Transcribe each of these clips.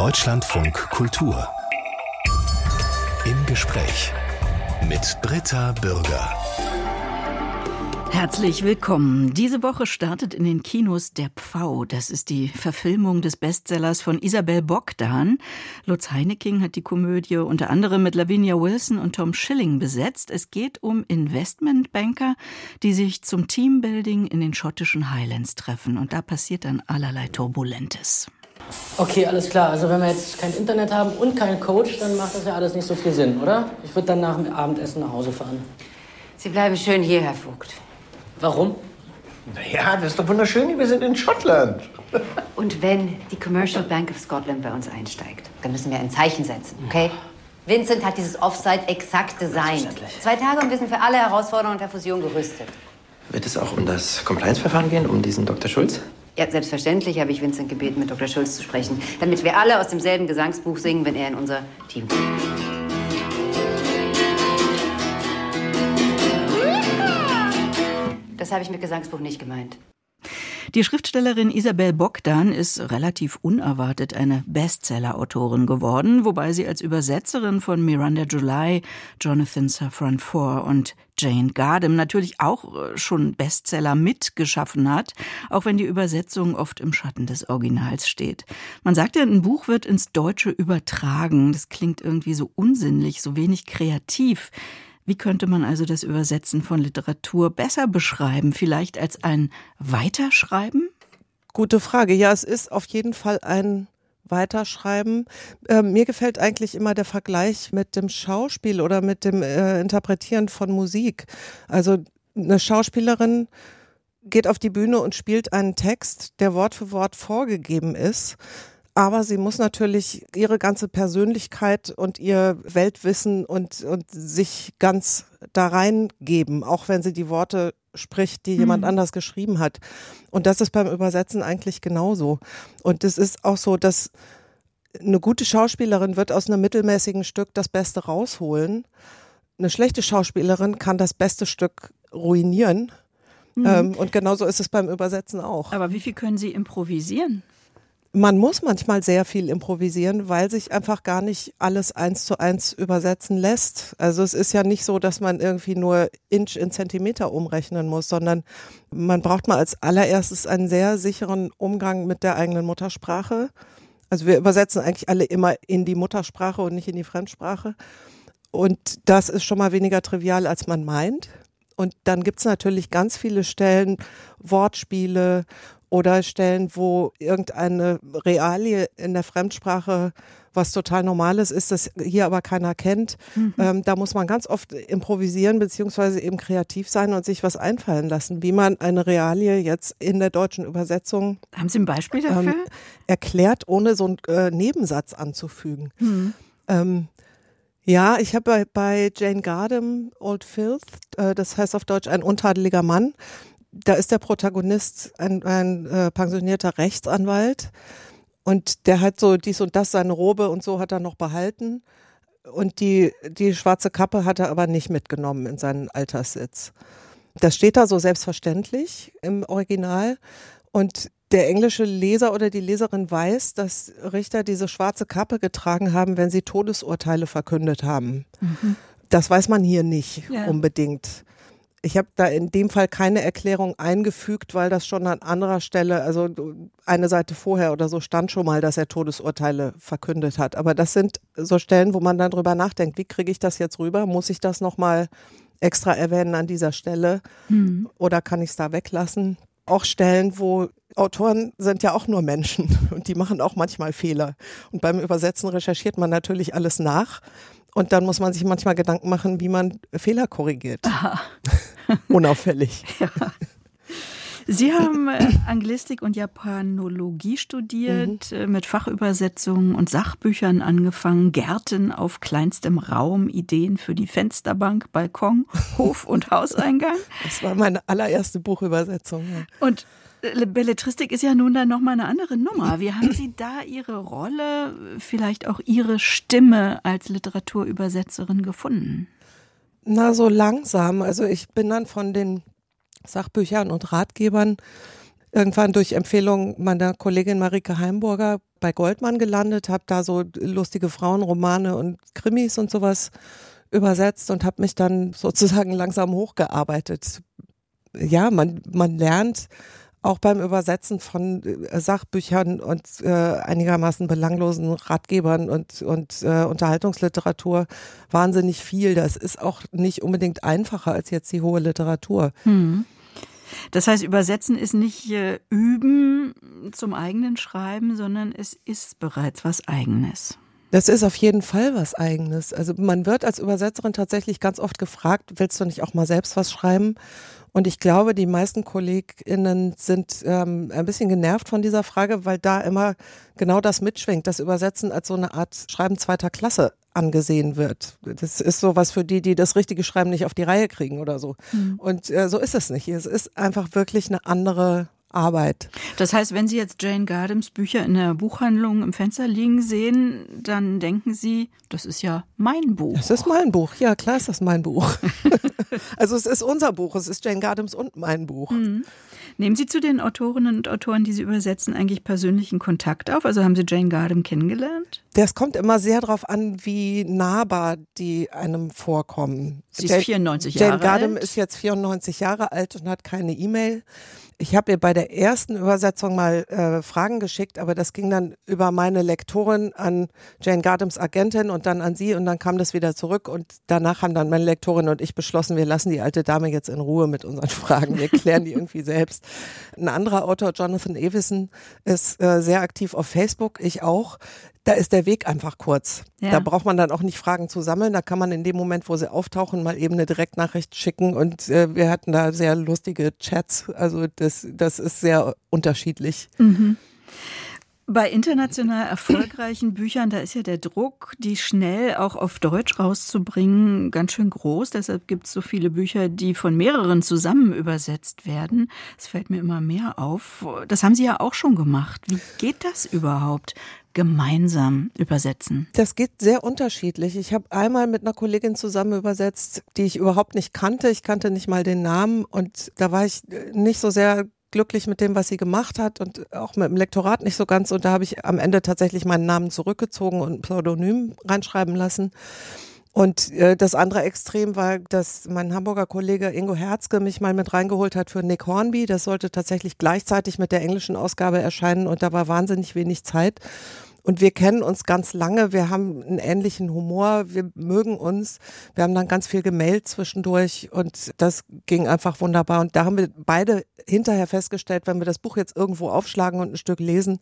Deutschlandfunk Kultur. Im Gespräch mit Britta Bürger. Herzlich willkommen. Diese Woche startet in den Kinos Der Pfau. Das ist die Verfilmung des Bestsellers von Isabel Bogdan. Lutz Heineking hat die Komödie unter anderem mit Lavinia Wilson und Tom Schilling besetzt. Es geht um Investmentbanker, die sich zum Teambuilding in den schottischen Highlands treffen. Und da passiert dann allerlei Turbulentes. Okay, alles klar. Also wenn wir jetzt kein Internet haben und keinen Coach, dann macht das ja alles nicht so viel Sinn, oder? Ich würde dann nach dem Abendessen nach Hause fahren. Sie bleiben schön hier, Herr Vogt. Warum? Naja, das ist doch wunderschön. Wir sind in Schottland. Und wenn die Commercial Bank of Scotland bei uns einsteigt, dann müssen wir ein Zeichen setzen, okay? Vincent hat dieses Offside exakt designt. Zwei Tage und wir sind für alle Herausforderungen der Fusion gerüstet. Wird es auch um das Compliance-Verfahren gehen, um diesen Dr. Schulz? Ja, selbstverständlich habe ich Vincent gebeten, mit Dr. Schulz zu sprechen, damit wir alle aus demselben Gesangsbuch singen, wenn er in unser Team kommt. Das habe ich mit Gesangsbuch nicht gemeint. Die Schriftstellerin Isabel Bogdan ist relativ unerwartet eine Bestseller-Autorin geworden, wobei sie als Übersetzerin von Miranda July, Jonathan Safran Foer und Jane Gardem natürlich auch äh, schon Bestseller mitgeschaffen hat, auch wenn die Übersetzung oft im Schatten des Originals steht. Man sagt ja, ein Buch wird ins Deutsche übertragen. Das klingt irgendwie so unsinnlich, so wenig kreativ. Wie könnte man also das Übersetzen von Literatur besser beschreiben? Vielleicht als ein Weiterschreiben? Gute Frage. Ja, es ist auf jeden Fall ein Weiterschreiben. Äh, mir gefällt eigentlich immer der Vergleich mit dem Schauspiel oder mit dem äh, Interpretieren von Musik. Also eine Schauspielerin geht auf die Bühne und spielt einen Text, der Wort für Wort vorgegeben ist. Aber sie muss natürlich ihre ganze Persönlichkeit und ihr Weltwissen und, und sich ganz da reingeben, auch wenn sie die Worte spricht, die jemand mhm. anders geschrieben hat. Und das ist beim Übersetzen eigentlich genauso. Und es ist auch so, dass eine gute Schauspielerin wird aus einem mittelmäßigen Stück das Beste rausholen. Eine schlechte Schauspielerin kann das beste Stück ruinieren. Mhm. Ähm, und genauso ist es beim Übersetzen auch. Aber wie viel können Sie improvisieren? Man muss manchmal sehr viel improvisieren, weil sich einfach gar nicht alles eins zu eins übersetzen lässt. Also es ist ja nicht so, dass man irgendwie nur Inch in Zentimeter umrechnen muss, sondern man braucht mal als allererstes einen sehr sicheren Umgang mit der eigenen Muttersprache. Also wir übersetzen eigentlich alle immer in die Muttersprache und nicht in die Fremdsprache. Und das ist schon mal weniger trivial, als man meint. Und dann gibt's natürlich ganz viele Stellen, Wortspiele oder Stellen, wo irgendeine Realie in der Fremdsprache was total Normales ist, das hier aber keiner kennt. Mhm. Ähm, da muss man ganz oft improvisieren beziehungsweise eben kreativ sein und sich was einfallen lassen, wie man eine Realie jetzt in der deutschen Übersetzung haben Sie ein Beispiel dafür ähm, erklärt, ohne so einen äh, Nebensatz anzufügen. Mhm. Ähm, ja, ich habe bei, bei Jane Gardem Old Filth, äh, das heißt auf Deutsch ein untadeliger Mann, da ist der Protagonist ein, ein äh, pensionierter Rechtsanwalt und der hat so dies und das, seine Robe und so hat er noch behalten. Und die, die schwarze Kappe hat er aber nicht mitgenommen in seinen Alterssitz. Das steht da so selbstverständlich im Original. Und der englische Leser oder die Leserin weiß, dass Richter diese schwarze Kappe getragen haben, wenn sie Todesurteile verkündet haben. Mhm. Das weiß man hier nicht ja. unbedingt ich habe da in dem Fall keine Erklärung eingefügt, weil das schon an anderer Stelle, also eine Seite vorher oder so stand schon mal, dass er Todesurteile verkündet hat. Aber das sind so Stellen, wo man dann drüber nachdenkt, wie kriege ich das jetzt rüber? Muss ich das nochmal extra erwähnen an dieser Stelle? Mhm. Oder kann ich es da weglassen? Auch Stellen, wo Autoren sind ja auch nur Menschen und die machen auch manchmal Fehler. Und beim Übersetzen recherchiert man natürlich alles nach. Und dann muss man sich manchmal Gedanken machen, wie man Fehler korrigiert. Aha. Unauffällig. Ja. Sie haben äh, Anglistik und Japanologie studiert, mhm. Äh, mit Fachübersetzungen und Sachbüchern angefangen, Gärten auf kleinstem Raum, Ideen für die Fensterbank, Balkon, Hof und Hauseingang. Das war meine allererste Buchübersetzung. Ja. Und äh, Belletristik ist ja nun dann nochmal eine andere Nummer. Wie haben Sie da Ihre Rolle, vielleicht auch Ihre Stimme als Literaturübersetzerin gefunden? Na, so langsam. Also ich bin dann von den Sachbüchern und Ratgebern irgendwann durch Empfehlung meiner Kollegin Marike Heimburger bei Goldmann gelandet, habe da so lustige Frauenromane und Krimis und sowas übersetzt und habe mich dann sozusagen langsam hochgearbeitet. Ja, man, man lernt auch beim Übersetzen von äh, Sachbüchern und äh, einigermaßen belanglosen Ratgebern und, und äh, Unterhaltungsliteratur wahnsinnig viel. Das ist auch nicht unbedingt einfacher als jetzt die hohe Literatur. Hm. Das heißt, Übersetzen ist nicht äh, Üben zum eigenen Schreiben, sondern es ist bereits was Eigenes. Das ist auf jeden Fall was Eigenes. Also man wird als Übersetzerin tatsächlich ganz oft gefragt, willst du nicht auch mal selbst was schreiben? Und ich glaube, die meisten KollegInnen sind ähm, ein bisschen genervt von dieser Frage, weil da immer genau das mitschwingt, das Übersetzen als so eine Art Schreiben zweiter Klasse angesehen wird. Das ist sowas für die, die das richtige Schreiben nicht auf die Reihe kriegen oder so. Mhm. Und äh, so ist es nicht. Es ist einfach wirklich eine andere Arbeit. Das heißt, wenn Sie jetzt Jane Gardams Bücher in der Buchhandlung im Fenster liegen sehen, dann denken Sie, das ist ja mein Buch. Das ist mein Buch. Ja, klar ist das mein Buch. also es ist unser Buch. Es ist Jane Gardams und mein Buch. Mhm. Nehmen Sie zu den Autorinnen und Autoren, die Sie übersetzen, eigentlich persönlichen Kontakt auf? Also haben Sie Jane Gardam kennengelernt? Das kommt immer sehr darauf an, wie nahbar die einem vorkommen. Sie ist 94 Jahre alt. Jane Gardam ist jetzt 94 Jahre alt und hat keine E-Mail. Ich habe ihr bei der ersten Übersetzung mal äh, Fragen geschickt, aber das ging dann über meine Lektorin an Jane Gardams Agentin und dann an sie und dann kam das wieder zurück und danach haben dann meine Lektorin und ich beschlossen, wir lassen die alte Dame jetzt in Ruhe mit unseren Fragen, wir klären die irgendwie selbst. Ein anderer Autor, Jonathan Evison, ist äh, sehr aktiv auf Facebook, ich auch da ist der Weg einfach kurz. Ja. Da braucht man dann auch nicht Fragen zu sammeln. Da kann man in dem Moment, wo sie auftauchen, mal eben eine Direktnachricht schicken. Und äh, wir hatten da sehr lustige Chats. Also das, das ist sehr unterschiedlich. Mhm. Bei international erfolgreichen Büchern, da ist ja der Druck, die schnell auch auf Deutsch rauszubringen, ganz schön groß. Deshalb gibt es so viele Bücher, die von mehreren zusammen übersetzt werden. Es fällt mir immer mehr auf. Das haben Sie ja auch schon gemacht. Wie geht das überhaupt? Gemeinsam übersetzen? Das geht sehr unterschiedlich. Ich habe einmal mit einer Kollegin zusammen übersetzt, die ich überhaupt nicht kannte. Ich kannte nicht mal den Namen und da war ich nicht so sehr glücklich mit dem, was sie gemacht hat und auch mit dem Lektorat nicht so ganz. Und da habe ich am Ende tatsächlich meinen Namen zurückgezogen und ein Pseudonym reinschreiben lassen. Und äh, das andere Extrem war, dass mein Hamburger Kollege Ingo Herzke mich mal mit reingeholt hat für Nick Hornby. Das sollte tatsächlich gleichzeitig mit der englischen Ausgabe erscheinen und da war wahnsinnig wenig Zeit. Und wir kennen uns ganz lange, wir haben einen ähnlichen Humor, wir mögen uns. Wir haben dann ganz viel gemailt zwischendurch und das ging einfach wunderbar. Und da haben wir beide hinterher festgestellt, wenn wir das Buch jetzt irgendwo aufschlagen und ein Stück lesen,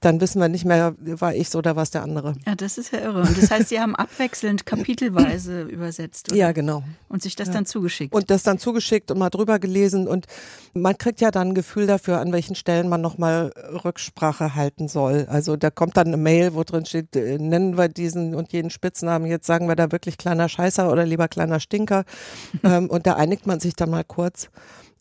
dann wissen wir nicht mehr, war ich so oder was der andere. Ja, das ist ja irre. Und das heißt, Sie haben abwechselnd kapitelweise übersetzt. Oder? Ja, genau. Und sich das ja. dann zugeschickt. Und das dann zugeschickt und mal drüber gelesen. Und man kriegt ja dann ein Gefühl dafür, an welchen Stellen man nochmal Rücksprache halten soll. Also da kommt dann eine Mail, wo drin steht, äh, nennen wir diesen und jeden Spitznamen. Jetzt sagen wir da wirklich kleiner Scheißer oder lieber kleiner Stinker. ähm, und da einigt man sich dann mal kurz.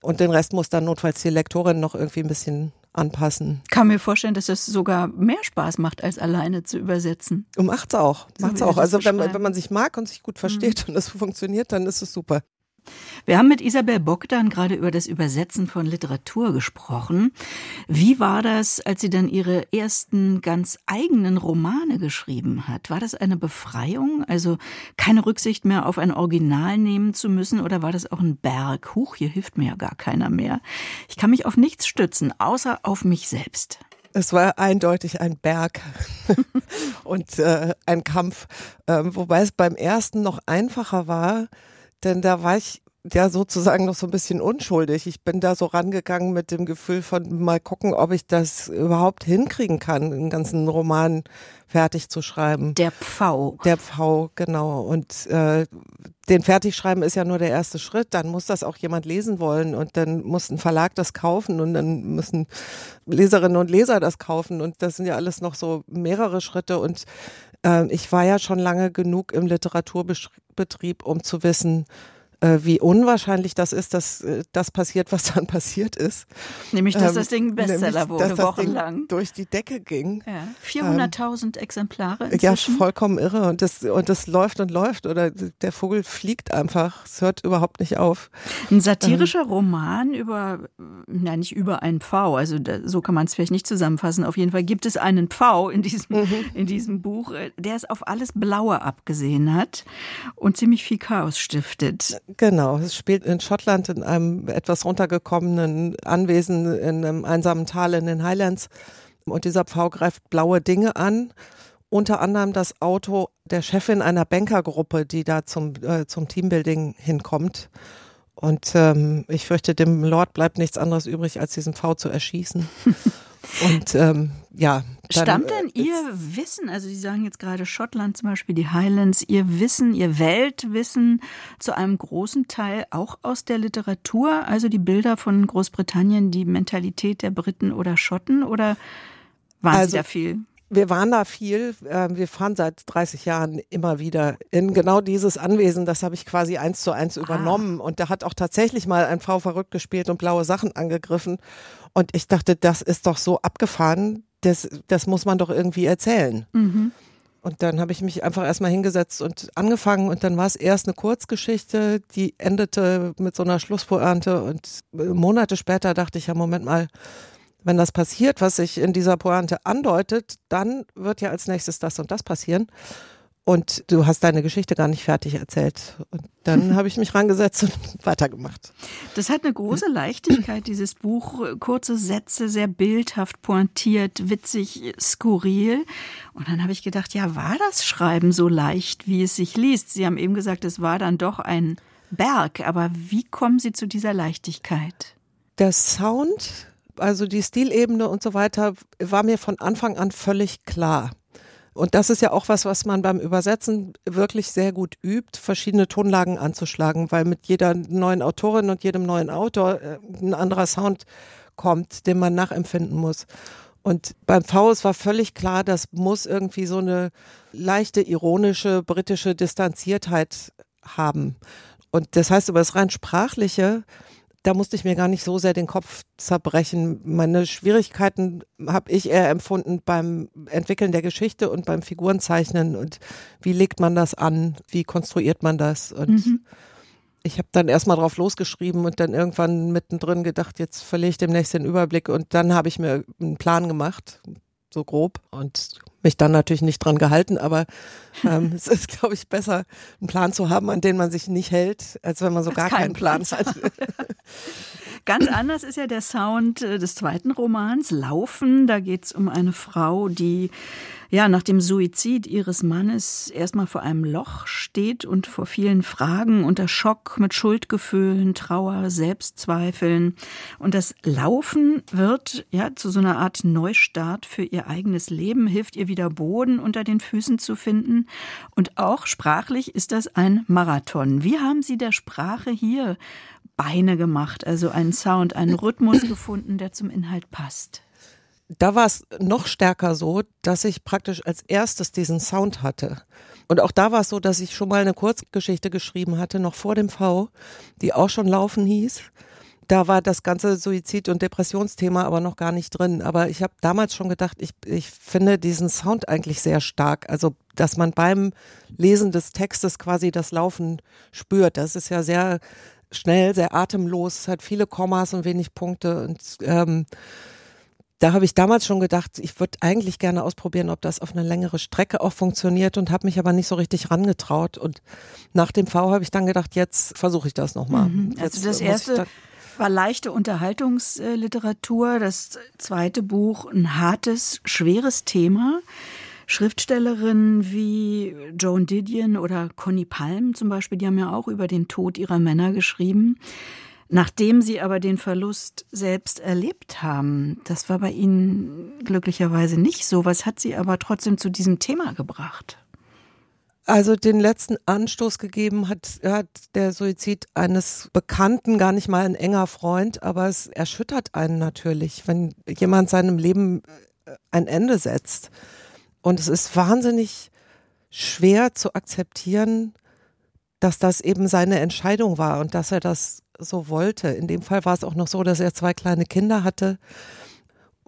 Und den Rest muss dann notfalls die Lektorin noch irgendwie ein bisschen anpassen. Kann mir vorstellen, dass es sogar mehr Spaß macht, als alleine zu übersetzen. Macht's auch. Macht's auch. Also wenn man, wenn man sich mag und sich gut versteht mhm. und es funktioniert, dann ist es super. Wir haben mit Isabel Bogdan gerade über das Übersetzen von Literatur gesprochen. Wie war das, als sie dann ihre ersten ganz eigenen Romane geschrieben hat? War das eine Befreiung, also keine Rücksicht mehr auf ein Original nehmen zu müssen, oder war das auch ein Berg? Huch, hier hilft mir ja gar keiner mehr. Ich kann mich auf nichts stützen, außer auf mich selbst. Es war eindeutig ein Berg und äh, ein Kampf, äh, wobei es beim ersten noch einfacher war, denn da war ich ja sozusagen noch so ein bisschen unschuldig. Ich bin da so rangegangen mit dem Gefühl von mal gucken, ob ich das überhaupt hinkriegen kann, einen ganzen Roman fertig zu schreiben. Der Pfau. Der Pfau, genau. Und äh, den Fertigschreiben ist ja nur der erste Schritt. Dann muss das auch jemand lesen wollen und dann muss ein Verlag das kaufen und dann müssen Leserinnen und Leser das kaufen und das sind ja alles noch so mehrere Schritte und ich war ja schon lange genug im Literaturbetrieb, um zu wissen, äh, wie unwahrscheinlich das ist, dass äh, das passiert, was dann passiert ist. Nämlich, dass Ähm, das Ding Bestseller nämlich, wurde, wochenlang. Durch die Decke ging. Ja. 400.000 Exemplare Ja, inzwischen. vollkommen irre. Und das, und das läuft und läuft. Oder der Vogel fliegt einfach. Es hört überhaupt nicht auf. Ein satirischer Roman über, na nicht über einen Pfau, also da, so kann man es vielleicht nicht zusammenfassen. Auf jeden Fall gibt es einen Pfau in diesem, in diesem Buch, äh, der es auf alles Blaue abgesehen hat und ziemlich viel Chaos stiftet. Genau. Es spielt in Schottland in einem etwas runtergekommenen Anwesen in einem einsamen Tal in den Highlands. Und dieser Pfau greift blaue Dinge an. Unter anderem das Auto der Chefin einer Bankergruppe, die da zum, äh, zum Teambuilding hinkommt. Und ähm, ich fürchte, dem Lord bleibt nichts anderes übrig, als diesen Pfau zu erschießen. Und ähm, ja. Dann, Stammt denn äh, Ihr Wissen, also Sie sagen jetzt gerade Schottland zum Beispiel, die Highlands, Ihr Wissen, Ihr Weltwissen zu einem großen Teil auch aus der Literatur, also die Bilder von Großbritannien, die Mentalität der Briten oder Schotten oder waren Also Sie da viel? Wir waren da viel. äh, Wir fahren seit 30 Jahren immer wieder in genau dieses Anwesen. Das habe ich quasi eins zu eins übernommen. Und da hat auch tatsächlich mal ein Frau verrückt gespielt und blaue Sachen angegriffen. Und ich dachte, das ist doch so abgefahren. Das, das muss man doch irgendwie erzählen. Und dann habe ich mich einfach erstmal hingesetzt und angefangen. Und dann war es erst eine Kurzgeschichte, die endete mit so einer Schlusspointe. Und äh, Monate später dachte ich, ja, Moment mal, wenn das passiert, was sich in dieser Pointe andeutet, dann wird ja als nächstes das und das passieren. Und du hast deine Geschichte gar nicht fertig erzählt. Und dann habe ich mich rangesetzt und weitergemacht. Das hat eine große Leichtigkeit, dieses Buch. Kurze Sätze, sehr bildhaft, pointiert, witzig, skurril. Und dann habe ich gedacht, ja, war das Schreiben so leicht, wie es sich liest? Sie haben eben gesagt, es war dann doch ein Berg. Aber wie kommen Sie zu dieser Leichtigkeit? Der Sound, also die Stilebene und so weiter, war mir von Anfang an völlig klar. Und das ist ja auch was, was man beim Übersetzen wirklich sehr gut übt, verschiedene Tonlagen anzuschlagen, weil mit jeder neuen Autorin und jedem neuen Autor äh, ein anderer Sound kommt, den man nachempfinden muss. Und beim Faust war völlig klar, das muss irgendwie so eine leichte, ironische, britische Distanziertheit haben. Und das heißt, über das rein sprachliche, da musste ich mir gar nicht so sehr den Kopf zerbrechen. Meine Schwierigkeiten habe ich eher empfunden beim Entwickeln der Geschichte und beim Figurenzeichnen und wie legt man das an, wie konstruiert man das? Und ich habe dann erstmal drauf losgeschrieben und dann irgendwann mittendrin gedacht, jetzt verliere ich demnächst den Überblick. Und dann habe ich mir einen Plan gemacht, so grob. Und mich dann natürlich nicht dran gehalten, aber ähm, es ist, glaube ich, besser, einen Plan zu haben, an den man sich nicht hält, als wenn man so gar keinen keinen Plan Plan hat. Ganz anders ist ja der Sound äh, des zweiten Romans, Laufen. Da geht es um eine Frau, die ja nach dem Suizid ihres Mannes erstmal vor einem Loch steht und vor vielen Fragen, unter Schock mit Schuldgefühlen, Trauer, Selbstzweifeln. Und das Laufen wird ja zu so einer Art Neustart für ihr eigenes Leben, hilft ihr wieder Boden unter den Füßen zu finden. Und auch sprachlich ist das ein Marathon. Wie haben Sie der Sprache hier Beine gemacht, also einen Sound, einen Rhythmus gefunden, der zum Inhalt passt. Da war es noch stärker so, dass ich praktisch als erstes diesen Sound hatte. Und auch da war es so, dass ich schon mal eine Kurzgeschichte geschrieben hatte, noch vor dem V, die auch schon laufen hieß. Da war das ganze Suizid- und Depressionsthema aber noch gar nicht drin. Aber ich habe damals schon gedacht, ich, ich finde diesen Sound eigentlich sehr stark. Also, dass man beim Lesen des Textes quasi das Laufen spürt. Das ist ja sehr schnell, sehr atemlos, hat viele Kommas und wenig Punkte. Und ähm, da habe ich damals schon gedacht, ich würde eigentlich gerne ausprobieren, ob das auf eine längere Strecke auch funktioniert und habe mich aber nicht so richtig rangetraut. Und nach dem V habe ich dann gedacht, jetzt versuche ich das nochmal. Mhm. Also das erste war leichte Unterhaltungsliteratur, das zweite Buch ein hartes, schweres Thema. Schriftstellerinnen wie Joan Didion oder Connie Palm zum Beispiel, die haben ja auch über den Tod ihrer Männer geschrieben. Nachdem sie aber den Verlust selbst erlebt haben, das war bei ihnen glücklicherweise nicht so. Was hat sie aber trotzdem zu diesem Thema gebracht? Also den letzten Anstoß gegeben hat, hat der Suizid eines Bekannten, gar nicht mal ein enger Freund, aber es erschüttert einen natürlich, wenn jemand seinem Leben ein Ende setzt. Und es ist wahnsinnig schwer zu akzeptieren, dass das eben seine Entscheidung war und dass er das so wollte. In dem Fall war es auch noch so, dass er zwei kleine Kinder hatte,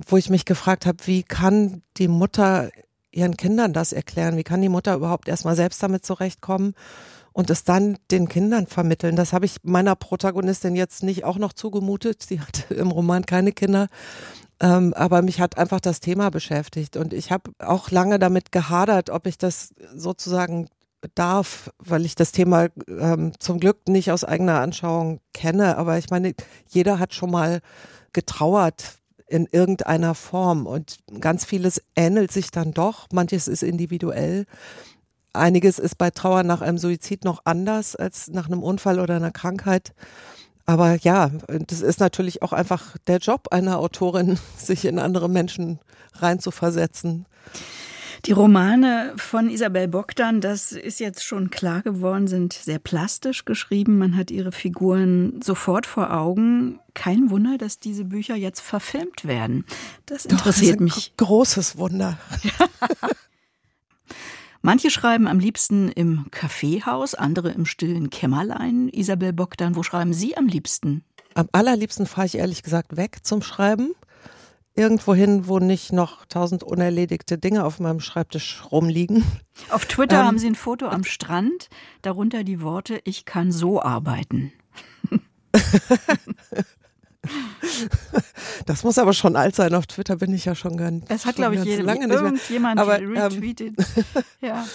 wo ich mich gefragt habe, wie kann die Mutter ihren Kindern das erklären? Wie kann die Mutter überhaupt erstmal selbst damit zurechtkommen und es dann den Kindern vermitteln? Das habe ich meiner Protagonistin jetzt nicht auch noch zugemutet. Sie hat im Roman keine Kinder. Ähm, aber mich hat einfach das Thema beschäftigt und ich habe auch lange damit gehadert, ob ich das sozusagen darf, weil ich das Thema ähm, zum Glück nicht aus eigener Anschauung kenne. Aber ich meine, jeder hat schon mal getrauert in irgendeiner Form und ganz vieles ähnelt sich dann doch. Manches ist individuell. Einiges ist bei Trauer nach einem Suizid noch anders als nach einem Unfall oder einer Krankheit. Aber ja, das ist natürlich auch einfach der Job einer Autorin, sich in andere Menschen reinzuversetzen. Die Romane von Isabel Bogdan, das ist jetzt schon klar geworden, sind sehr plastisch geschrieben. Man hat ihre Figuren sofort vor Augen. Kein Wunder, dass diese Bücher jetzt verfilmt werden. Das interessiert Doch, das mich. Großes Wunder. Manche schreiben am liebsten im Kaffeehaus, andere im stillen Kämmerlein. Isabel Bogdan, wo schreiben Sie am liebsten? Am allerliebsten fahre ich ehrlich gesagt weg zum Schreiben irgendwo hin, wo nicht noch tausend unerledigte Dinge auf meinem Schreibtisch rumliegen. Auf Twitter ähm, haben Sie ein Foto am Strand, darunter die Worte, ich kann so arbeiten. Das muss aber schon alt sein. Auf Twitter bin ich ja schon ganz. Es hat, glaube ich, jede, lange nicht irgendjemand aber, retweetet. Ähm, ja.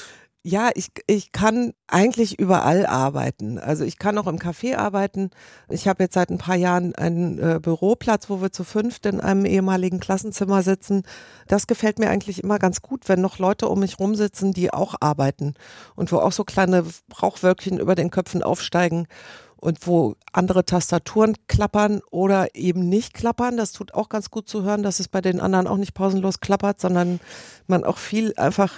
Ja, ich, ich kann eigentlich überall arbeiten. Also ich kann auch im Café arbeiten. Ich habe jetzt seit ein paar Jahren einen äh, Büroplatz, wo wir zu fünft in einem ehemaligen Klassenzimmer sitzen. Das gefällt mir eigentlich immer ganz gut, wenn noch Leute um mich rumsitzen, die auch arbeiten und wo auch so kleine Rauchwölkchen über den Köpfen aufsteigen und wo andere Tastaturen klappern oder eben nicht klappern. Das tut auch ganz gut zu hören, dass es bei den anderen auch nicht pausenlos klappert, sondern man auch viel einfach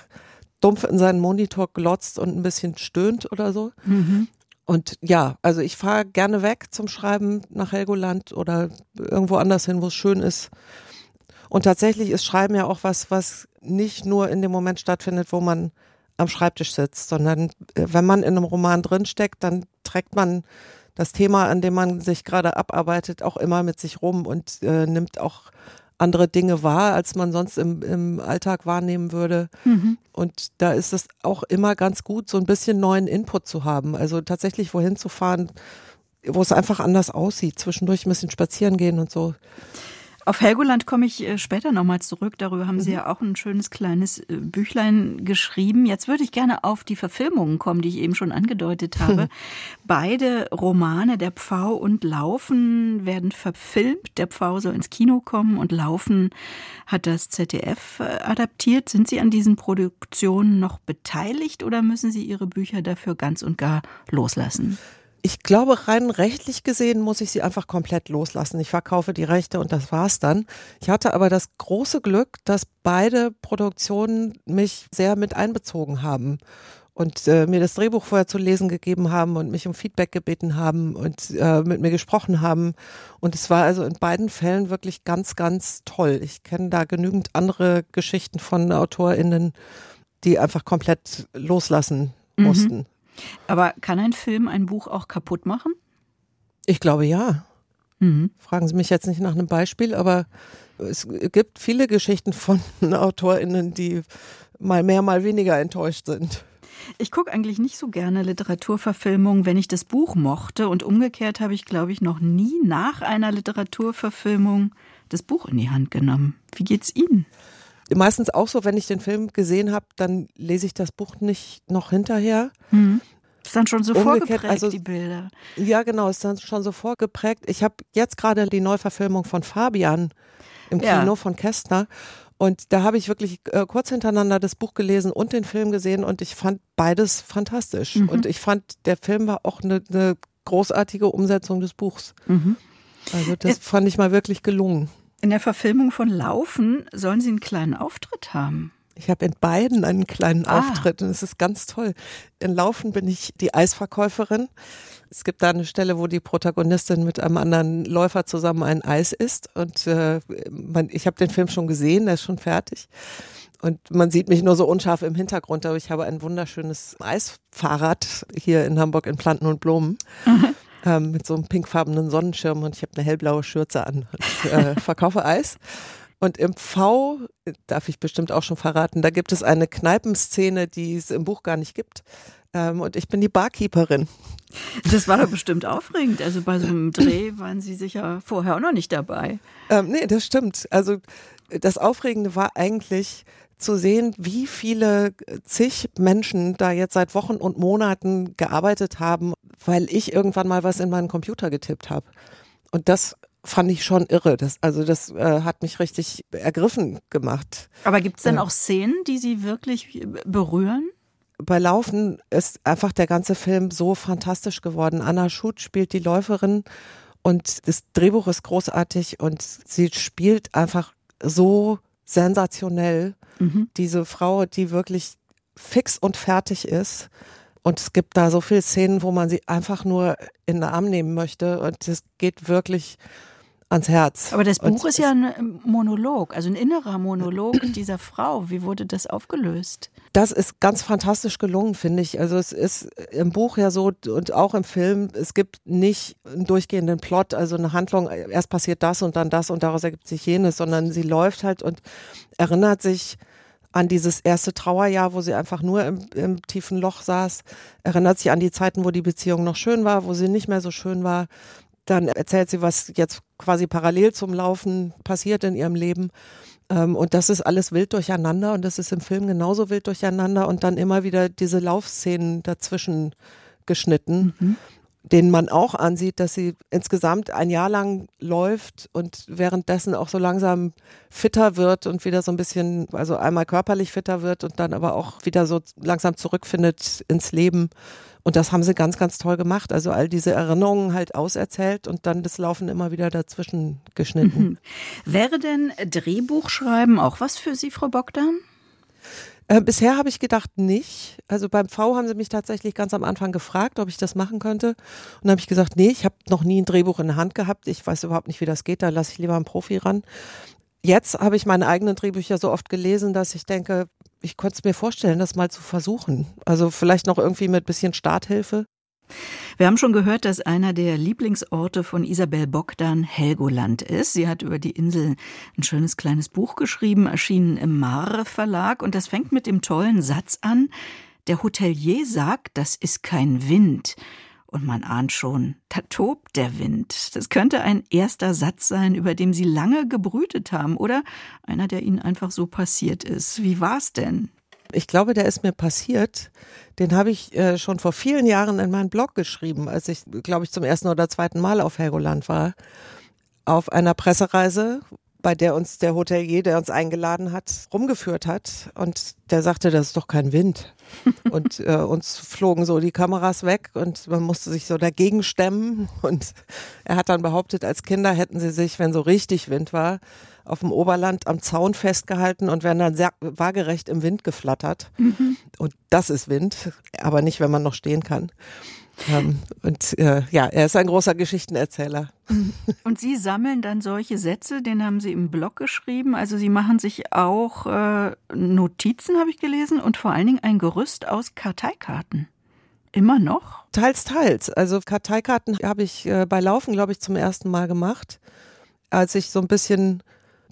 dumpf in seinen Monitor glotzt und ein bisschen stöhnt oder so. Mhm. Und ja, also ich fahre gerne weg zum Schreiben nach Helgoland oder irgendwo anders hin, wo es schön ist. Und tatsächlich ist Schreiben ja auch was, was nicht nur in dem Moment stattfindet, wo man am Schreibtisch sitzt, sondern äh, wenn man in einem Roman drinsteckt, dann trägt man das Thema, an dem man sich gerade abarbeitet, auch immer mit sich rum und äh, nimmt auch andere Dinge wahr, als man sonst im, im Alltag wahrnehmen würde. Mhm. Und da ist es auch immer ganz gut, so ein bisschen neuen Input zu haben. Also tatsächlich wohin zu fahren, wo es einfach anders aussieht, zwischendurch ein bisschen spazieren gehen und so. Auf Helgoland komme ich äh, später nochmal zurück. Darüber haben Sie mhm. ja auch ein schönes kleines äh, Büchlein geschrieben. Jetzt würde ich gerne auf die Verfilmungen kommen, die ich eben schon angedeutet habe. Beide Romane, Der Pfau und Laufen, werden verfilmt. Der Pfau soll ins Kino kommen und Laufen hat das ZDF äh, adaptiert. Sind Sie an diesen Produktionen noch beteiligt oder müssen Sie Ihre Bücher dafür ganz und gar loslassen? Ich glaube, rein rechtlich gesehen muss ich sie einfach komplett loslassen. Ich verkaufe die Rechte und das war's dann. Ich hatte aber das große Glück, dass beide Produktionen mich sehr mit einbezogen haben und äh, mir das Drehbuch vorher zu lesen gegeben haben und mich um Feedback gebeten haben und äh, mit mir gesprochen haben. Und es war also in beiden Fällen wirklich ganz, ganz toll. Ich kenne da genügend andere Geschichten von AutorInnen, die einfach komplett loslassen mhm. mussten. Mhm. Aber kann ein Film ein Buch auch kaputt machen? Ich glaube ja. Mhm. Fragen Sie mich jetzt nicht nach einem Beispiel, aber es gibt viele Geschichten von AutorInnen, die mal mehr, mal weniger enttäuscht sind. Ich gucke eigentlich nicht so gerne Literaturverfilmungen, wenn ich das Buch mochte. Und umgekehrt habe ich, glaube ich, noch nie nach einer Literaturverfilmung das Buch in die Hand genommen. Wie geht's Ihnen? Meistens auch so, wenn ich den Film gesehen habe, dann lese ich das Buch nicht noch hinterher. Mhm. Ist dann schon so Umgekehrt, vorgeprägt, also, die Bilder. Ja, genau, ist dann schon so vorgeprägt. Ich habe jetzt gerade die Neuverfilmung von Fabian im Kino ja. von Kästner. Und da habe ich wirklich äh, kurz hintereinander das Buch gelesen und den Film gesehen und ich fand beides fantastisch. Mhm. Und ich fand, der Film war auch eine, eine großartige Umsetzung des Buchs. Mhm. Also das fand ich mal wirklich gelungen. In der Verfilmung von Laufen sollen Sie einen kleinen Auftritt haben. Ich habe in beiden einen kleinen ah. Auftritt und es ist ganz toll. In Laufen bin ich die Eisverkäuferin. Es gibt da eine Stelle, wo die Protagonistin mit einem anderen Läufer zusammen ein Eis isst und äh, man, ich habe den Film schon gesehen, der ist schon fertig. und man sieht mich nur so unscharf im Hintergrund, aber ich habe ein wunderschönes Eisfahrrad hier in Hamburg in Planten und Blumen. Mhm. Ähm, mit so einem pinkfarbenen Sonnenschirm und ich habe eine hellblaue Schürze an und äh, verkaufe Eis. Und im V, darf ich bestimmt auch schon verraten, da gibt es eine Kneipenszene, die es im Buch gar nicht gibt. Ähm, und ich bin die Barkeeperin. Das war doch bestimmt aufregend. Also bei so einem Dreh waren Sie sicher vorher auch noch nicht dabei. Ähm, nee, das stimmt. Also das Aufregende war eigentlich zu sehen, wie viele zig Menschen da jetzt seit Wochen und Monaten gearbeitet haben, weil ich irgendwann mal was in meinen Computer getippt habe. Und das fand ich schon irre. Das, also das äh, hat mich richtig ergriffen gemacht. Aber gibt es denn auch Szenen, die Sie wirklich berühren? bei Laufen ist einfach der ganze Film so fantastisch geworden. Anna Schut spielt die Läuferin und das Drehbuch ist großartig und sie spielt einfach so sensationell. Mhm. Diese Frau, die wirklich fix und fertig ist. Und es gibt da so viele Szenen, wo man sie einfach nur in den Arm nehmen möchte. Und es geht wirklich ans Herz. Aber das Buch ist ja ein Monolog, also ein innerer Monolog dieser Frau. Wie wurde das aufgelöst? Das ist ganz fantastisch gelungen, finde ich. Also es ist im Buch ja so und auch im Film, es gibt nicht einen durchgehenden Plot, also eine Handlung, erst passiert das und dann das und daraus ergibt sich jenes, sondern sie läuft halt und erinnert sich an dieses erste Trauerjahr, wo sie einfach nur im, im tiefen Loch saß, erinnert sich an die Zeiten, wo die Beziehung noch schön war, wo sie nicht mehr so schön war dann erzählt sie, was jetzt quasi parallel zum Laufen passiert in ihrem Leben. Ähm, und das ist alles wild durcheinander und das ist im Film genauso wild durcheinander und dann immer wieder diese Laufszenen dazwischen geschnitten. Mhm denen man auch ansieht, dass sie insgesamt ein Jahr lang läuft und währenddessen auch so langsam fitter wird und wieder so ein bisschen, also einmal körperlich fitter wird und dann aber auch wieder so langsam zurückfindet ins Leben. Und das haben sie ganz, ganz toll gemacht. Also all diese Erinnerungen halt auserzählt und dann das Laufen immer wieder dazwischen geschnitten. Mhm. Wäre denn Drehbuchschreiben auch was für Sie, Frau Bogdan? Äh, bisher habe ich gedacht nicht. Also beim V haben sie mich tatsächlich ganz am Anfang gefragt, ob ich das machen könnte. Und dann habe ich gesagt, nee, ich habe noch nie ein Drehbuch in der Hand gehabt. Ich weiß überhaupt nicht, wie das geht. Da lasse ich lieber einen Profi ran. Jetzt habe ich meine eigenen Drehbücher so oft gelesen, dass ich denke, ich konnte es mir vorstellen, das mal zu versuchen. Also vielleicht noch irgendwie mit bisschen Starthilfe. Wir haben schon gehört, dass einer der Lieblingsorte von Isabel Bogdan Helgoland ist. Sie hat über die Insel ein schönes kleines Buch geschrieben, erschienen im Mare Verlag. Und das fängt mit dem tollen Satz an, der Hotelier sagt, das ist kein Wind. Und man ahnt schon, da tobt der Wind. Das könnte ein erster Satz sein, über dem Sie lange gebrütet haben, oder einer, der Ihnen einfach so passiert ist. Wie war's denn? Ich glaube, der ist mir passiert. Den habe ich äh, schon vor vielen Jahren in meinen Blog geschrieben, als ich, glaube ich, zum ersten oder zweiten Mal auf Helgoland war. Auf einer Pressereise, bei der uns der Hotelier, der uns eingeladen hat, rumgeführt hat. Und der sagte, das ist doch kein Wind. Und äh, uns flogen so die Kameras weg und man musste sich so dagegen stemmen. Und er hat dann behauptet, als Kinder hätten sie sich, wenn so richtig Wind war, auf dem Oberland am Zaun festgehalten und werden dann sehr waagerecht im Wind geflattert. Mhm. Und das ist Wind, aber nicht, wenn man noch stehen kann. Ähm, und äh, ja, er ist ein großer Geschichtenerzähler. Und Sie sammeln dann solche Sätze, den haben Sie im Blog geschrieben. Also Sie machen sich auch äh, Notizen, habe ich gelesen, und vor allen Dingen ein Gerüst aus Karteikarten. Immer noch? Teils, teils. Also Karteikarten habe ich äh, bei Laufen, glaube ich, zum ersten Mal gemacht, als ich so ein bisschen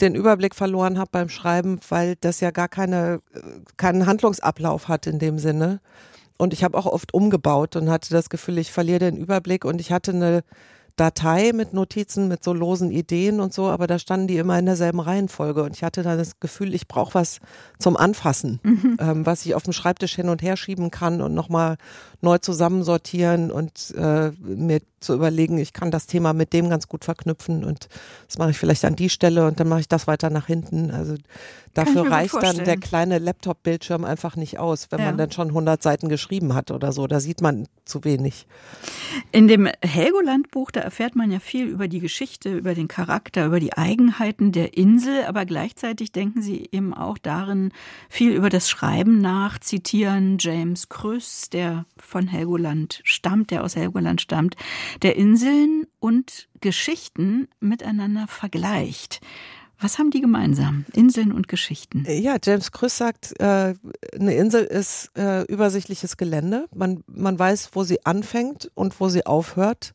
den Überblick verloren habe beim Schreiben, weil das ja gar keine, äh, keinen Handlungsablauf hat in dem Sinne. Und ich habe auch oft umgebaut und hatte das Gefühl, ich verliere den Überblick und ich hatte eine Datei mit Notizen, mit so losen Ideen und so, aber da standen die immer in derselben Reihenfolge und ich hatte dann das Gefühl, ich brauche was zum Anfassen, mhm. ähm, was ich auf dem Schreibtisch hin und her schieben kann und nochmal neu zusammensortieren und äh, mir zu überlegen, ich kann das Thema mit dem ganz gut verknüpfen und das mache ich vielleicht an die Stelle und dann mache ich das weiter nach hinten. Also dafür reicht dann der kleine Laptop-Bildschirm einfach nicht aus, wenn ja. man dann schon 100 Seiten geschrieben hat oder so. Da sieht man zu wenig. In dem Helgoland-Buch, da erfährt man ja viel über die Geschichte, über den Charakter, über die Eigenheiten der Insel, aber gleichzeitig denken Sie eben auch darin viel über das Schreiben nach, zitieren James Krüss, der von Helgoland stammt, der aus Helgoland stammt, der Inseln und Geschichten miteinander vergleicht. Was haben die gemeinsam? Inseln und Geschichten. Ja, James Krüss sagt, äh, eine Insel ist äh, übersichtliches Gelände. Man, man weiß, wo sie anfängt und wo sie aufhört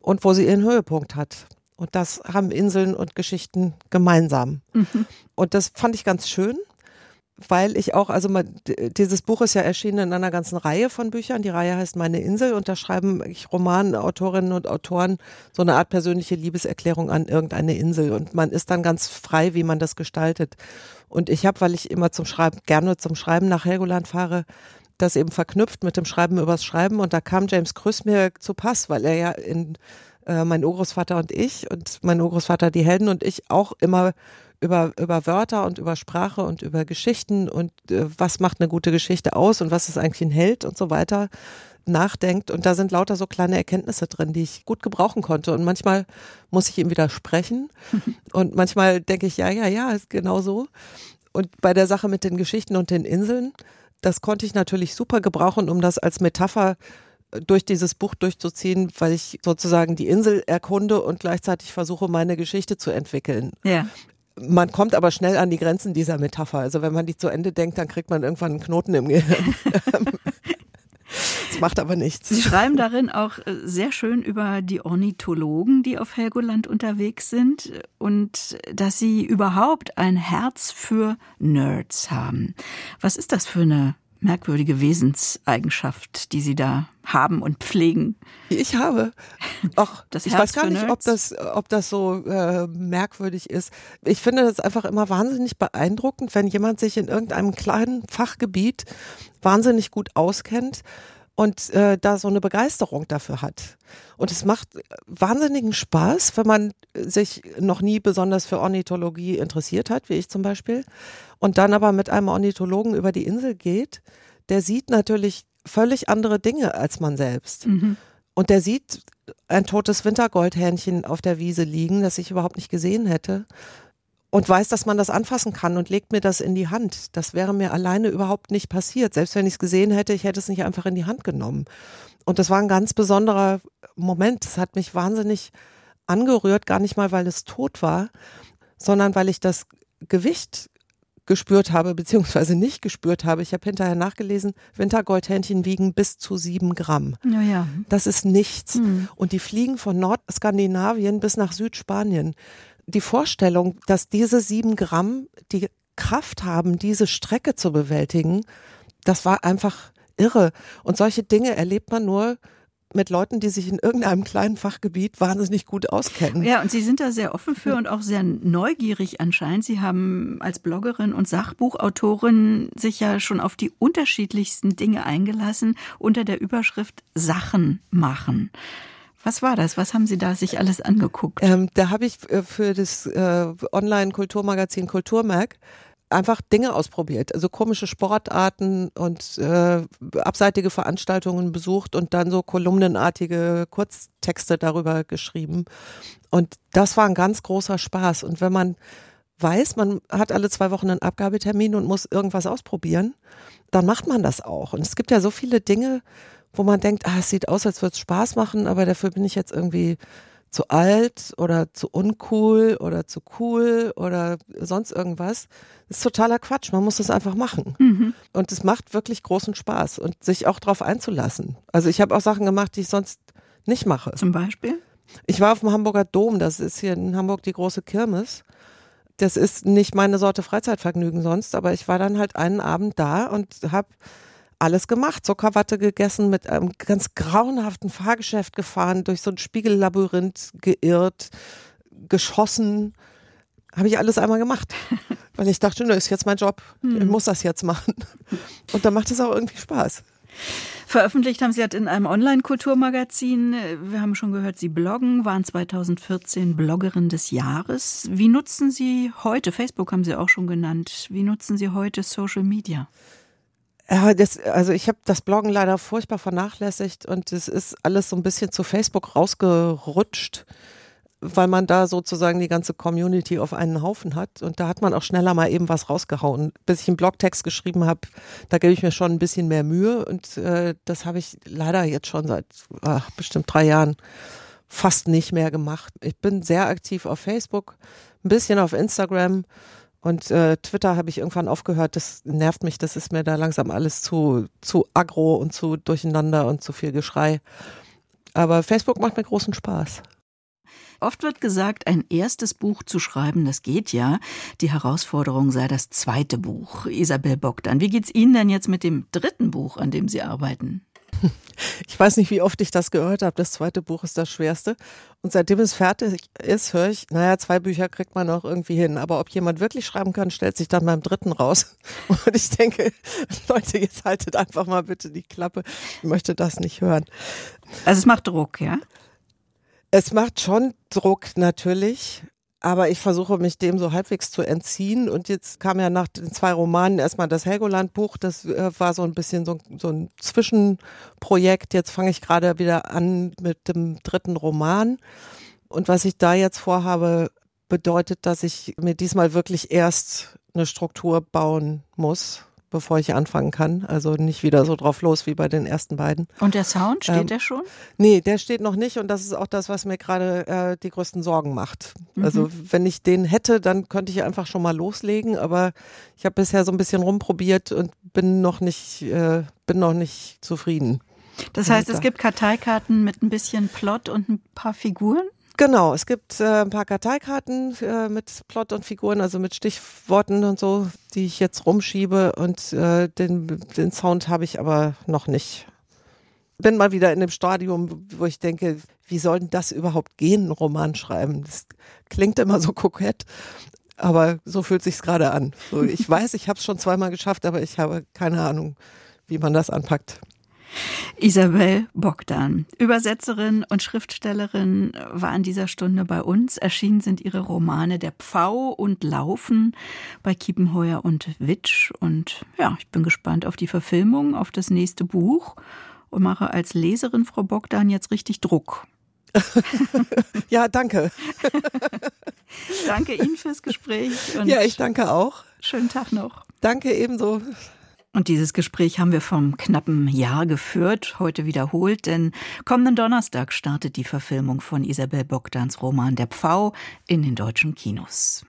und wo sie ihren Höhepunkt hat. Und das haben Inseln und Geschichten gemeinsam. Mhm. Und das fand ich ganz schön weil ich auch, also mal, dieses Buch ist ja erschienen in einer ganzen Reihe von Büchern. Die Reihe heißt Meine Insel und da schreiben Romanautorinnen und Autoren so eine Art persönliche Liebeserklärung an irgendeine Insel und man ist dann ganz frei, wie man das gestaltet. Und ich habe, weil ich immer zum Schreiben, gerne zum Schreiben nach Helgoland fahre, das eben verknüpft mit dem Schreiben übers Schreiben und da kam James Krüss mir zu Pass, weil er ja in äh, mein Urgroßvater und ich und mein Urgroßvater die Helden und ich auch immer über, über Wörter und über Sprache und über Geschichten und äh, was macht eine gute Geschichte aus und was ist eigentlich ein Held und so weiter nachdenkt. Und da sind lauter so kleine Erkenntnisse drin, die ich gut gebrauchen konnte. Und manchmal muss ich ihm widersprechen. und manchmal denke ich, ja, ja, ja, ist genau so. Und bei der Sache mit den Geschichten und den Inseln, das konnte ich natürlich super gebrauchen, um das als Metapher durch dieses Buch durchzuziehen, weil ich sozusagen die Insel erkunde und gleichzeitig versuche, meine Geschichte zu entwickeln. Ja. Man kommt aber schnell an die Grenzen dieser Metapher. Also wenn man die zu Ende denkt, dann kriegt man irgendwann einen Knoten im Gehirn. Das macht aber nichts. Sie schreiben darin auch äh, sehr schön über die Ornithologen, die auf Helgoland unterwegs sind und dass sie überhaupt ein Herz für Nerds haben. Was ist das für eine merkwürdige Wesenseigenschaft, die Sie da haben und pflegen? Ich habe. Ach, das ich weiß gar nicht, ob das, ob das so äh, merkwürdig ist. Ich finde das einfach immer wahnsinnig beeindruckend, wenn jemand sich in irgendeinem kleinen Fachgebiet wahnsinnig gut auskennt und äh, da so eine Begeisterung dafür hat. Und es macht wahnsinnigen Spaß, wenn man sich noch nie besonders für Ornithologie interessiert hat, wie ich zum Beispiel, und dann aber mit einem Ornithologen über die Insel geht, der sieht natürlich völlig andere Dinge als man selbst. Mhm. Und der sieht ein totes Wintergoldhähnchen auf der Wiese liegen, das ich überhaupt nicht gesehen hätte und weiß, dass man das anfassen kann und legt mir das in die Hand. Das wäre mir alleine überhaupt nicht passiert. Selbst wenn ich es gesehen hätte, ich hätte es nicht einfach in die Hand genommen. Und das war ein ganz besonderer Moment. Es hat mich wahnsinnig angerührt, gar nicht mal, weil es tot war, sondern weil ich das Gewicht gespürt habe, beziehungsweise nicht gespürt habe. Ich habe hinterher nachgelesen, Wintergoldhähnchen wiegen bis zu sieben Gramm. Ja, ja. Das ist nichts. Mhm. Und die fliegen von Nordskandinavien bis nach Südspanien die Vorstellung, dass diese sieben Gramm die Kraft haben, diese Strecke zu bewältigen, das war einfach irre. Und solche Dinge erlebt man nur mit Leuten, die sich in irgendeinem kleinen Fachgebiet wahnsinnig gut auskennen. Ja, und Sie sind da sehr offen für und auch sehr neugierig anscheinend. Sie haben als Bloggerin und Sachbuchautorin sich ja schon auf die unterschiedlichsten Dinge eingelassen unter der Überschrift Sachen machen. Was war das? Was haben Sie da sich alles angeguckt? Ähm, da habe ich äh, für das äh, Online-Kulturmagazin Kulturmerk einfach Dinge ausprobiert, also komische Sportarten und äh, abseitige Veranstaltungen besucht und dann so kolumnenartige Kurztexte darüber geschrieben. Und das war ein ganz großer Spaß. Und wenn man weiß, man hat alle zwei Wochen einen Abgabetermin und muss irgendwas ausprobieren, dann macht man das auch. Und es gibt ja so viele Dinge, wo man denkt, ah, es sieht aus, als würde es Spaß machen, aber dafür bin ich jetzt irgendwie zu alt oder zu uncool oder zu cool oder sonst irgendwas. Das ist totaler Quatsch. Man muss das einfach machen. Mhm. Und es macht wirklich großen Spaß und sich auch darauf einzulassen. Also ich habe auch Sachen gemacht, die ich sonst nicht mache. Zum Beispiel? Ich war auf dem Hamburger Dom. Das ist hier in Hamburg die große Kirmes. Das ist nicht meine Sorte Freizeitvergnügen sonst, aber ich war dann halt einen Abend da und habe alles gemacht. Zuckerwatte gegessen, mit einem ganz grauenhaften Fahrgeschäft gefahren, durch so ein Spiegellabyrinth geirrt, geschossen. Habe ich alles einmal gemacht. Weil ich dachte, das ist jetzt mein Job. Ich hm. muss das jetzt machen. Und dann macht es auch irgendwie Spaß. Veröffentlicht haben Sie halt in einem Online-Kulturmagazin. Wir haben schon gehört, Sie bloggen, waren 2014 Bloggerin des Jahres. Wie nutzen Sie heute, Facebook haben Sie auch schon genannt, wie nutzen Sie heute Social Media? Ja, das, also ich habe das Bloggen leider furchtbar vernachlässigt und es ist alles so ein bisschen zu Facebook rausgerutscht, weil man da sozusagen die ganze Community auf einen Haufen hat und da hat man auch schneller mal eben was rausgehauen. Bis ich einen Blogtext geschrieben habe, da gebe ich mir schon ein bisschen mehr Mühe und äh, das habe ich leider jetzt schon seit ach, bestimmt drei Jahren fast nicht mehr gemacht. Ich bin sehr aktiv auf Facebook, ein bisschen auf Instagram und äh, Twitter habe ich irgendwann aufgehört. Das nervt mich, das ist mir da langsam alles zu, zu aggro und zu durcheinander und zu viel Geschrei. Aber Facebook macht mir großen Spaß. Oft wird gesagt, ein erstes Buch zu schreiben, das geht ja. Die Herausforderung sei das zweite Buch. Isabel Bogdan, wie geht's Ihnen denn jetzt mit dem dritten Buch, an dem Sie arbeiten? Ich weiß nicht, wie oft ich das gehört habe. Das zweite Buch ist das schwerste. Und seitdem es fertig ist, höre ich, naja, zwei Bücher kriegt man auch irgendwie hin. Aber ob jemand wirklich schreiben kann, stellt sich dann beim dritten raus. Und ich denke, Leute, jetzt haltet einfach mal bitte die Klappe. Ich möchte das nicht hören. Also es macht Druck, ja? Es macht schon Druck natürlich, aber ich versuche mich dem so halbwegs zu entziehen. Und jetzt kam ja nach den zwei Romanen erstmal das Helgoland-Buch. Das äh, war so ein bisschen so, so ein Zwischenprojekt. Jetzt fange ich gerade wieder an mit dem dritten Roman. Und was ich da jetzt vorhabe, bedeutet, dass ich mir diesmal wirklich erst eine Struktur bauen muss bevor ich anfangen kann. Also nicht wieder so drauf los wie bei den ersten beiden. Und der Sound, steht ähm, der schon? Nee, der steht noch nicht und das ist auch das, was mir gerade äh, die größten Sorgen macht. Mhm. Also wenn ich den hätte, dann könnte ich einfach schon mal loslegen, aber ich habe bisher so ein bisschen rumprobiert und bin noch nicht, äh, bin noch nicht zufrieden. Das heißt, es gibt Karteikarten mit ein bisschen Plot und ein paar Figuren? Genau, es gibt äh, ein paar Karteikarten äh, mit Plot und Figuren, also mit Stichworten und so, die ich jetzt rumschiebe und äh, den, den Sound habe ich aber noch nicht. Bin mal wieder in dem Stadium, wo ich denke, wie soll denn das überhaupt gehen, einen Roman schreiben? Das klingt immer so kokett, aber so fühlt sich's gerade an. So, ich weiß, ich habe es schon zweimal geschafft, aber ich habe keine Ahnung, wie man das anpackt. Isabel Bogdan, Übersetzerin und Schriftstellerin, war in dieser Stunde bei uns. Erschienen sind ihre Romane Der Pfau und Laufen bei Kiepenheuer und Witsch. Und ja, ich bin gespannt auf die Verfilmung, auf das nächste Buch und mache als Leserin Frau Bogdan jetzt richtig Druck. ja, danke. danke Ihnen fürs Gespräch. ja, ich danke auch. Schönen Tag noch. Danke ebenso. Und dieses Gespräch haben wir vom knappen Jahr geführt, heute wiederholt, denn kommenden Donnerstag startet die Verfilmung von Isabel Bogdans Roman Der Pfau in den deutschen Kinos.